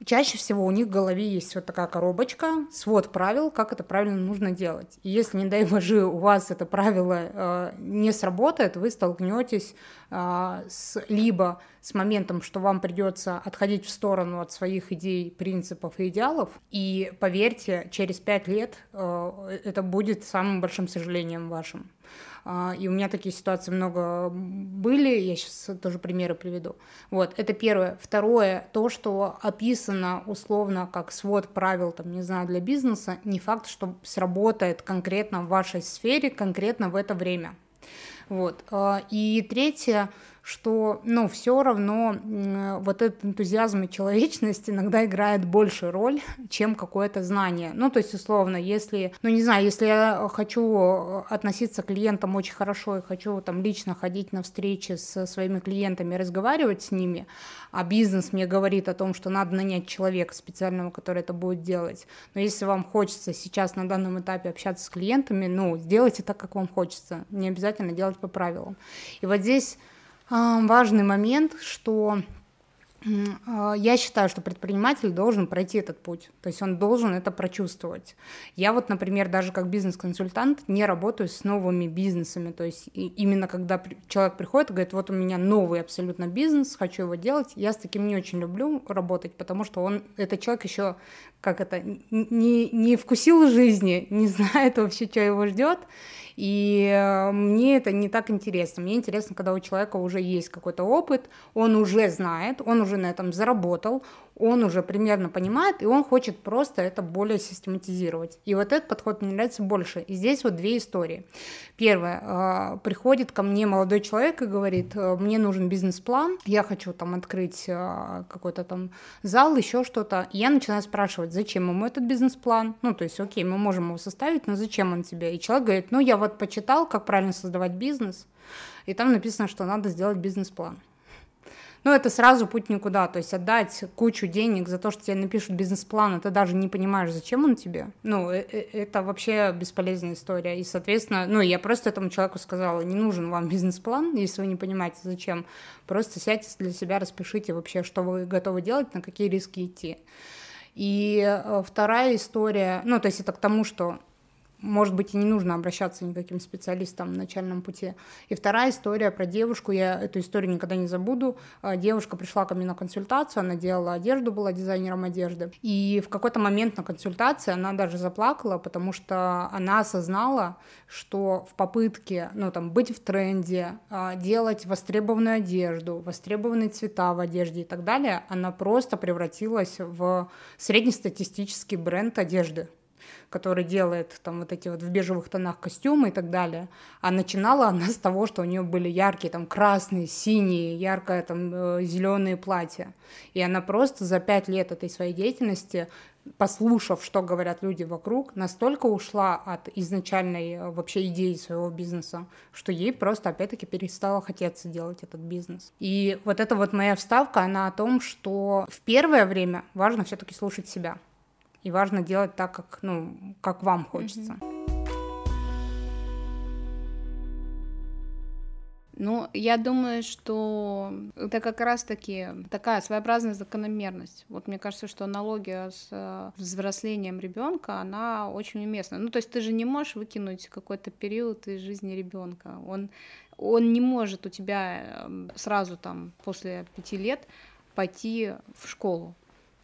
Чаще всего у них в голове есть вот такая коробочка, свод правил, как это правильно нужно делать. И если, не дай боже, у вас это правило э, не сработает, вы столкнетесь э, с, либо с моментом, что вам придется отходить в сторону от своих идей, принципов и идеалов. И поверьте, через пять лет э, это будет самым большим сожалением вашим. А, и у меня такие ситуации много были, я сейчас тоже примеры приведу. Вот, это первое. Второе, то, что описано условно как свод правил, там, не знаю, для бизнеса, не факт, что сработает конкретно в вашей сфере, конкретно в это время. Вот. А, и третье, что, ну, все равно вот этот энтузиазм и человечность иногда играет большую роль, чем какое-то знание. Ну, то есть, условно, если, ну, не знаю, если я хочу относиться к клиентам очень хорошо и хочу там лично ходить на встречи со своими клиентами, разговаривать с ними, а бизнес мне говорит о том, что надо нанять человека специального, который это будет делать. Но если вам хочется сейчас на данном этапе общаться с клиентами, ну, сделайте так, как вам хочется. Не обязательно делать по правилам. И вот здесь важный момент, что а, я считаю, что предприниматель должен пройти этот путь, то есть он должен это прочувствовать. Я вот, например, даже как бизнес-консультант не работаю с новыми бизнесами, то есть именно когда человек приходит и говорит, вот у меня новый абсолютно бизнес, хочу его делать, я с таким не очень люблю работать, потому что он, этот человек еще, как это, не, не вкусил жизни, не знает вообще, что его ждет, и э, мне это не так интересно. Мне интересно, когда у человека уже есть какой-то опыт, он уже знает, он уже на этом заработал, он уже примерно понимает, и он хочет просто это более систематизировать. И вот этот подход мне нравится больше. И здесь вот две истории. Первое. А, приходит ко мне молодой человек и говорит, «Э, мне нужен бизнес-план, я хочу там открыть а, какой-то там зал, еще что-то. И я начинаю спрашивать, зачем ему этот бизнес-план? Ну, то есть, окей, мы можем его составить, но зачем он тебе? И человек говорит, ну, я вот почитал, как правильно создавать бизнес, и там написано, что надо сделать бизнес-план ну, это сразу путь никуда, то есть отдать кучу денег за то, что тебе напишут бизнес-план, а ты даже не понимаешь, зачем он тебе, ну, э, э, это вообще бесполезная история, и, соответственно, ну, я просто этому человеку сказала, не нужен вам бизнес-план, если вы не понимаете, зачем, просто сядьте для себя, распишите вообще, что вы готовы делать, на какие риски идти. И э, вторая история, ну, то есть это к тому, что может быть, и не нужно обращаться никаким специалистам на начальном пути. И вторая история про девушку, я эту историю никогда не забуду. А, девушка пришла ко мне на консультацию, она делала одежду, была дизайнером одежды. И в какой-то момент на консультации она даже заплакала, потому что она осознала, что в попытке, ну, там, быть в тренде, а, делать востребованную одежду, востребованные цвета в одежде и так далее, она просто превратилась в среднестатистический бренд одежды. Который делает там вот эти вот в бежевых тонах костюмы и так далее. А начинала она с того, что у нее были яркие там красные, синие, яркое там э, зеленые платья. И она просто за пять лет этой своей деятельности послушав, что говорят люди вокруг, настолько ушла от изначальной э, вообще идеи своего бизнеса, что ей просто, опять-таки, перестало хотеться делать этот бизнес. И вот эта вот моя вставка, она о том, что в первое время важно все-таки слушать себя. И важно делать так, как, ну, как вам хочется. Mm-hmm. Ну, я думаю, что это как раз-таки такая своеобразная закономерность. Вот мне кажется, что аналогия с э, взрослением ребенка, она очень уместна. Ну, то есть ты же не можешь выкинуть какой-то период из жизни ребенка. Он, он не может у тебя эм, сразу там после пяти лет пойти в школу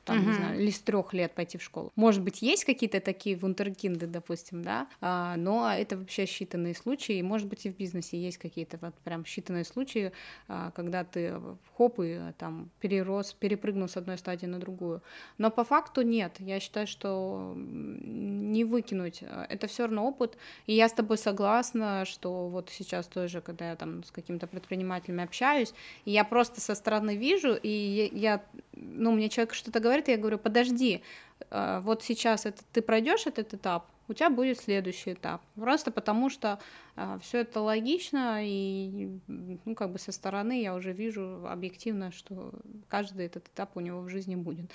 там, угу. не знаю, или с трех лет пойти в школу. Может быть, есть какие-то такие вундеркинды, допустим, да, а, но это вообще считанные случаи, может быть, и в бизнесе есть какие-то вот прям считанные случаи, а, когда ты хоп и там перерос, перепрыгнул с одной стадии на другую. Но по факту нет. Я считаю, что не выкинуть. Это все равно опыт. И я с тобой согласна, что вот сейчас тоже, когда я там с какими-то предпринимателями общаюсь, я просто со стороны вижу, и я, ну, мне человек что-то говорит, я говорю, подожди, э, вот сейчас это, ты пройдешь этот этап, у тебя будет следующий этап. Просто потому что э, все это логично, и ну, как бы со стороны я уже вижу объективно, что каждый этот этап у него в жизни будет.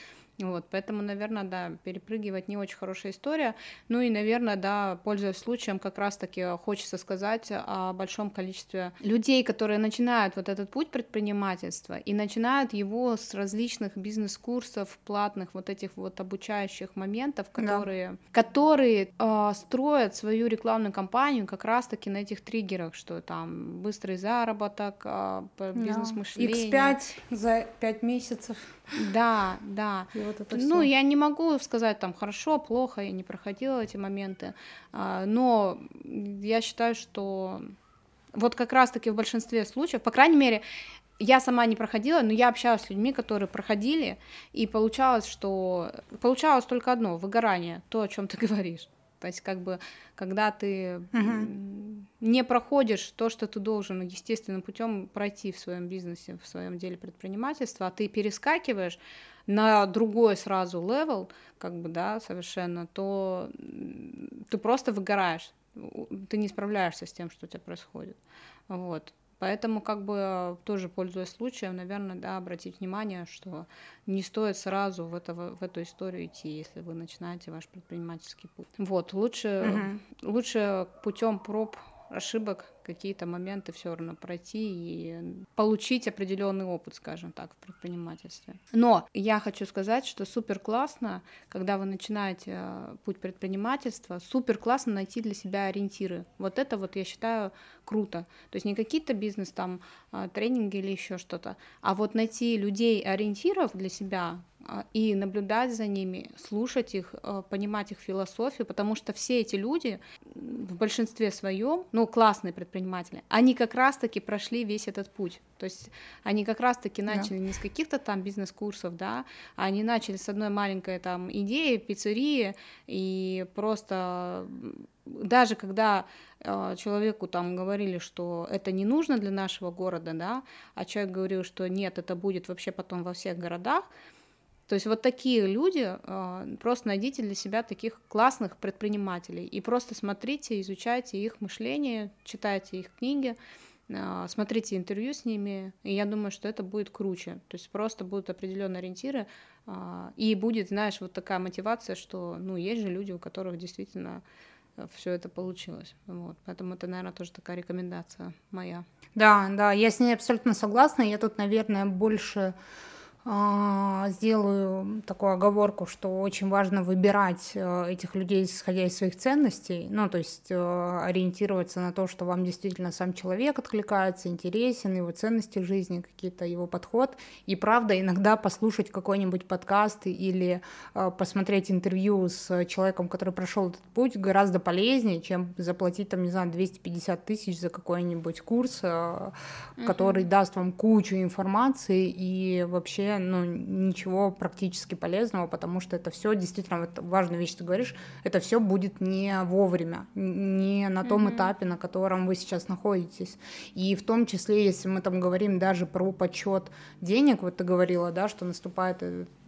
Вот, поэтому, наверное, да, перепрыгивать не очень хорошая история. Ну и, наверное, да, пользуясь случаем, как раз-таки хочется сказать о большом количестве людей, которые начинают вот этот путь предпринимательства и начинают его с различных бизнес-курсов, платных вот этих вот обучающих моментов, которые, да. которые э, строят свою рекламную кампанию как раз-таки на этих триггерах, что там быстрый заработок, э, бизнес-мышление. X5 за 5 месяцев. Да, да. И вот это ну, я не могу сказать там хорошо, плохо, я не проходила эти моменты, а, но я считаю, что вот как раз-таки в большинстве случаев, по крайней мере, я сама не проходила, но я общалась с людьми, которые проходили, и получалось, что получалось только одно выгорание, то, о чем ты говоришь. То есть, как бы, когда ты угу. не проходишь то, что ты должен естественным путем пройти в своем бизнесе, в своем деле предпринимательства, а ты перескакиваешь на другой сразу level, как бы, да, совершенно, то ты просто выгораешь, ты не справляешься с тем, что у тебя происходит. Вот. Поэтому, как бы, тоже пользуясь случаем, наверное, да, обратить внимание, что не стоит сразу в, это, в эту историю идти, если вы начинаете ваш предпринимательский путь. Вот, лучше, угу. лучше путем проб ошибок какие-то моменты все равно пройти и получить определенный опыт, скажем так, в предпринимательстве. Но я хочу сказать, что супер классно, когда вы начинаете э, путь предпринимательства, супер классно найти для себя ориентиры. Вот это вот я считаю круто. То есть не какие-то бизнес там э, тренинги или еще что-то, а вот найти людей ориентиров для себя, и наблюдать за ними, слушать их, а, понимать их философию, потому что все эти люди в большинстве своем, ну, классные предприниматели, они как раз-таки прошли весь этот путь. То есть они как раз-таки начали да. не с каких-то там бизнес-курсов, да, а они начали с одной маленькой там идеи, пиццерии, и просто даже когда э, человеку там говорили, что это не нужно для нашего города, да, а человек говорил, что нет, это будет вообще потом во всех городах, то есть вот такие люди, а, просто найдите для себя таких классных предпринимателей и просто смотрите, изучайте их мышление, читайте их книги, а, смотрите интервью с ними, и я думаю, что это будет круче. То есть просто будут определенные ориентиры, а, и будет, знаешь, вот такая мотивация, что, ну, есть же люди, у которых действительно э, все это получилось. Вот. Поэтому это, наверное, тоже такая рекомендация моя. Да, да, я с ней абсолютно согласна. Я тут, наверное, больше сделаю такую оговорку, что очень важно выбирать э, этих людей, исходя из своих ценностей, ну, то есть э, ориентироваться на то, что вам действительно сам человек откликается, интересен, его ценности в жизни, какие-то его подход, и правда иногда послушать какой-нибудь подкаст или э, посмотреть интервью с человеком, который прошел этот путь, гораздо полезнее, чем заплатить, там, не знаю, 250 тысяч за какой-нибудь курс, который даст вам кучу информации и вообще ну, ничего практически полезного, потому что это все действительно, вот важная вещь, ты говоришь, это все будет не вовремя, не на том mm-hmm. этапе, на котором вы сейчас находитесь. И в том числе, если мы там говорим даже про подсчет денег, вот ты говорила, да, что наступает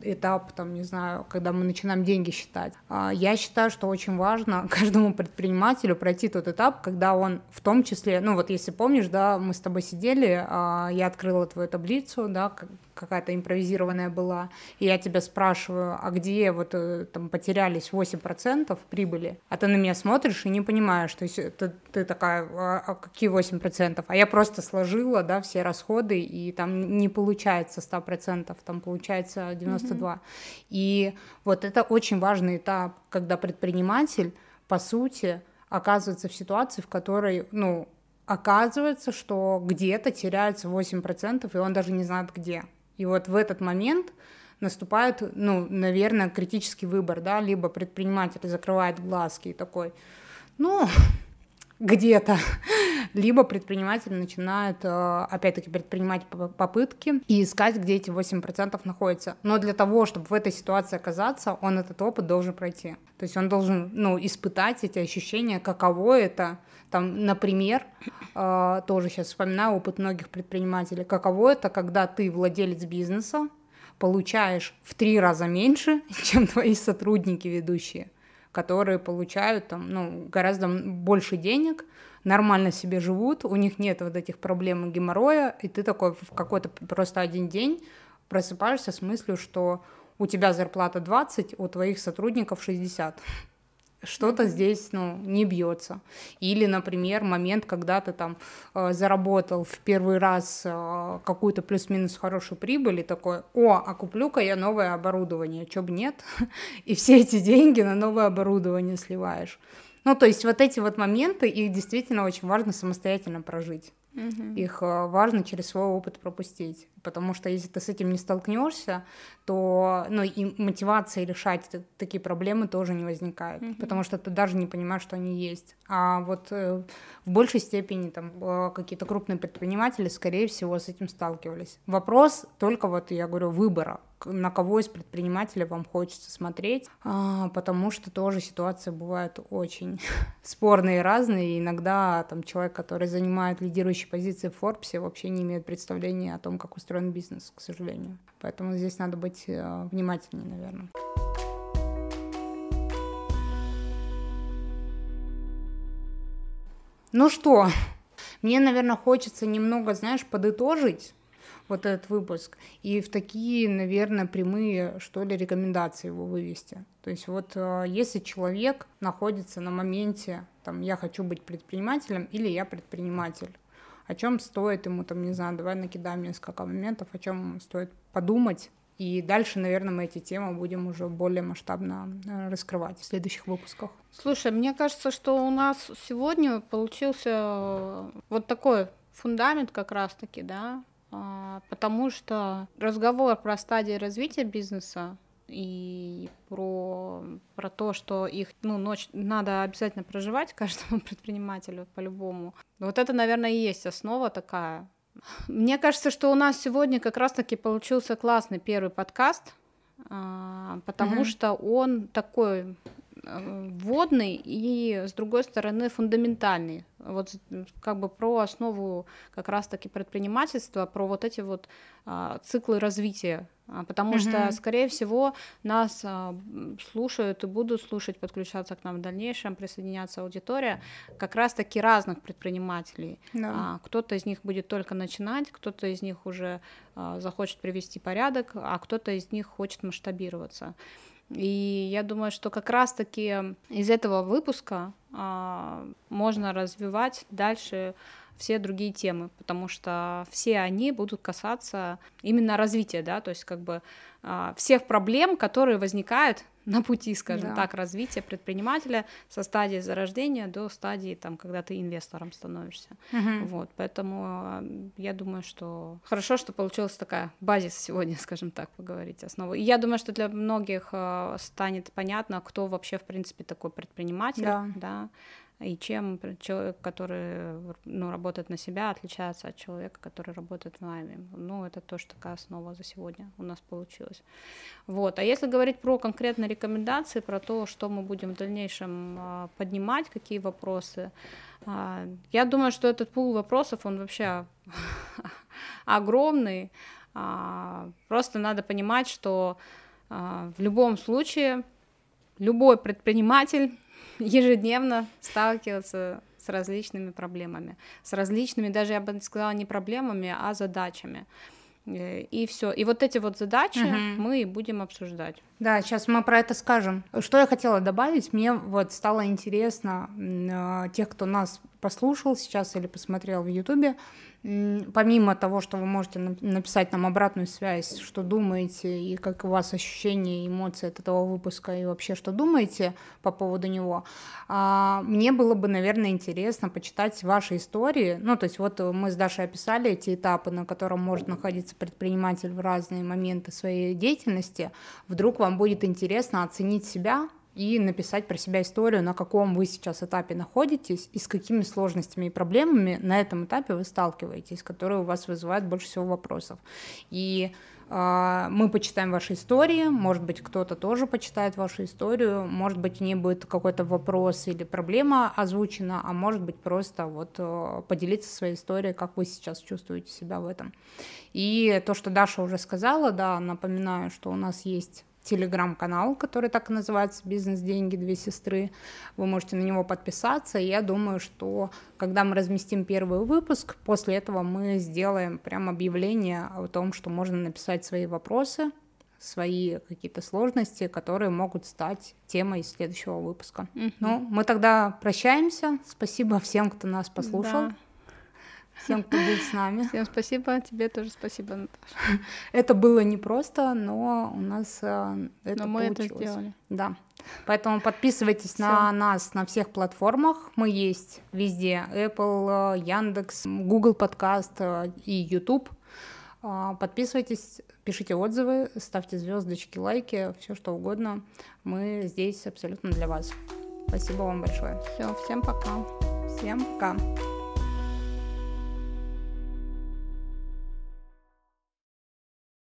этап, там, не знаю, когда мы начинаем деньги считать. А, я считаю, что очень важно каждому предпринимателю пройти тот этап, когда он в том числе, ну вот если помнишь, да, мы с тобой сидели, а, я открыла твою таблицу, да, какая-то импровизированная была, и я тебя спрашиваю, а где вот э, там потерялись 8% прибыли, а ты на меня смотришь и не понимаешь, то есть ты, ты такая, а, а какие 8%? А я просто сложила, да, все расходы, и там не получается 100%, там получается 92%. Mm-hmm. И вот это очень важный этап, когда предприниматель, по сути, оказывается в ситуации, в которой, ну, оказывается, что где-то теряется 8%, и он даже не знает где. И вот в этот момент наступает, ну, наверное, критический выбор, да, либо предприниматель закрывает глазки и такой, ну, где-то, либо предприниматель начинает, э, опять-таки, предпринимать попытки и искать, где эти 8% находятся. Но для того, чтобы в этой ситуации оказаться, он этот опыт должен пройти. То есть он должен, ну, испытать эти ощущения, каково это, там, например, э, тоже сейчас вспоминаю опыт многих предпринимателей, каково это, когда ты владелец бизнеса, получаешь в три раза меньше, чем твои сотрудники ведущие которые получают там, ну, гораздо больше денег, нормально себе живут, у них нет вот этих проблем и геморроя, и ты такой в какой-то просто один день просыпаешься с мыслью, что у тебя зарплата 20, у твоих сотрудников 60 что-то здесь, ну, не бьется. Или, например, момент, когда ты там э, заработал в первый раз э, какую-то плюс-минус хорошую прибыль и такой, о, а куплю-ка я новое оборудование, чё бы нет, и все эти деньги на новое оборудование сливаешь. Ну, то есть вот эти вот моменты, их действительно очень важно самостоятельно прожить. Угу. Их э, важно через свой опыт пропустить. Потому что если ты с этим не столкнешься, то ну, и мотивация решать такие проблемы тоже не возникает. Угу. Потому что ты даже не понимаешь, что они есть. А вот э, в большей степени там э, какие-то крупные предприниматели, скорее всего, с этим сталкивались. Вопрос только вот, я говорю, выбора на кого из предпринимателей вам хочется смотреть, а, потому что тоже ситуации бывают очень спорные и разные, и иногда там человек, который занимает лидирующие позиции в Форбсе, вообще не имеет представления о том, как устроен бизнес, к сожалению. Поэтому здесь надо быть э, внимательнее, наверное. Ну что, мне, наверное, хочется немного, знаешь, подытожить вот этот выпуск, и в такие, наверное, прямые, что ли, рекомендации его вывести. То есть вот э, если человек находится на моменте, там, я хочу быть предпринимателем или я предприниматель, о чем стоит ему, там, не знаю, давай накидаем несколько моментов, о чем стоит подумать, и дальше, наверное, мы эти темы будем уже более масштабно э, раскрывать в следующих выпусках. Слушай, мне кажется, что у нас сегодня получился э, вот такой фундамент как раз-таки, да, а, потому что разговор про стадии развития бизнеса и про, про то, что их ну, ночь надо обязательно проживать каждому предпринимателю по-любому. Вот это, наверное, и есть основа такая. Мне кажется, что у нас сегодня как раз-таки получился классный первый подкаст, а, потому mm-hmm. что он такой вводный и, с другой стороны, фундаментальный. Вот как бы про основу как раз-таки предпринимательства, про вот эти вот а, циклы развития. А, потому mm-hmm. что, скорее всего, нас а, слушают и будут слушать, подключаться к нам в дальнейшем, присоединяться аудитория как раз-таки разных предпринимателей. Yeah. А, кто-то из них будет только начинать, кто-то из них уже а, захочет привести порядок, а кто-то из них хочет масштабироваться. И я думаю, что как раз-таки из этого выпуска а, можно развивать дальше все другие темы, потому что все они будут касаться именно развития, да, то есть как бы а, всех проблем, которые возникают на пути, скажем да. так, развития предпринимателя со стадии зарождения до стадии, там, когда ты инвестором становишься. Угу. Вот, поэтому а, я думаю, что хорошо, что получилась такая базис сегодня, скажем так, поговорить основу. И я думаю, что для многих а, станет понятно, кто вообще, в принципе, такой предприниматель, да, да и чем человек, который ну, работает на себя, отличается от человека, который работает в найме. Ну, это тоже такая основа за сегодня у нас получилась. Вот. А если говорить про конкретные рекомендации, про то, что мы будем в дальнейшем а, поднимать, какие вопросы, а, я думаю, что этот пул вопросов, он вообще огромный. А, просто надо понимать, что в любом случае любой предприниматель ежедневно сталкиваться с различными проблемами, с различными, даже я бы сказала, не проблемами, а задачами. Э, и все. И вот эти вот задачи угу. мы будем обсуждать. Да, сейчас мы про это скажем. Что я хотела добавить, мне вот стало интересно э, тех, кто нас послушал сейчас или посмотрел в Ютубе, помимо того, что вы можете написать нам обратную связь, что думаете и как у вас ощущения, эмоции от этого выпуска и вообще что думаете по поводу него, а, мне было бы, наверное, интересно почитать ваши истории. Ну, то есть вот мы с Дашей описали эти этапы, на котором может находиться предприниматель в разные моменты своей деятельности. Вдруг вам будет интересно оценить себя и написать про себя историю, на каком вы сейчас этапе находитесь и с какими сложностями и проблемами на этом этапе вы сталкиваетесь, которые у вас вызывают больше всего вопросов. И э, мы почитаем ваши истории, может быть, кто-то тоже почитает вашу историю, может быть, в ней будет какой-то вопрос или проблема озвучена, а может быть, просто вот э, поделиться своей историей, как вы сейчас чувствуете себя в этом. И то, что Даша уже сказала, да, напоминаю, что у нас есть телеграм-канал, который так и называется «Бизнес, деньги, две сестры». Вы можете на него подписаться, и я думаю, что когда мы разместим первый выпуск, после этого мы сделаем прям объявление о том, что можно написать свои вопросы, свои какие-то сложности, которые могут стать темой следующего выпуска. Mm-hmm. Ну, мы тогда прощаемся. Спасибо всем, кто нас послушал. Да всем, кто был с нами. Всем спасибо, тебе тоже спасибо, Наташа. Это было непросто, но у нас э, это но мы получилось. это сделали. Да. Поэтому подписывайтесь Всё. на нас на всех платформах. Мы есть везде. Apple, Яндекс, Google подкаст э, и YouTube. Подписывайтесь, пишите отзывы, ставьте звездочки, лайки, все что угодно. Мы здесь абсолютно для вас. Спасибо вам большое. Все, всем пока. Всем пока.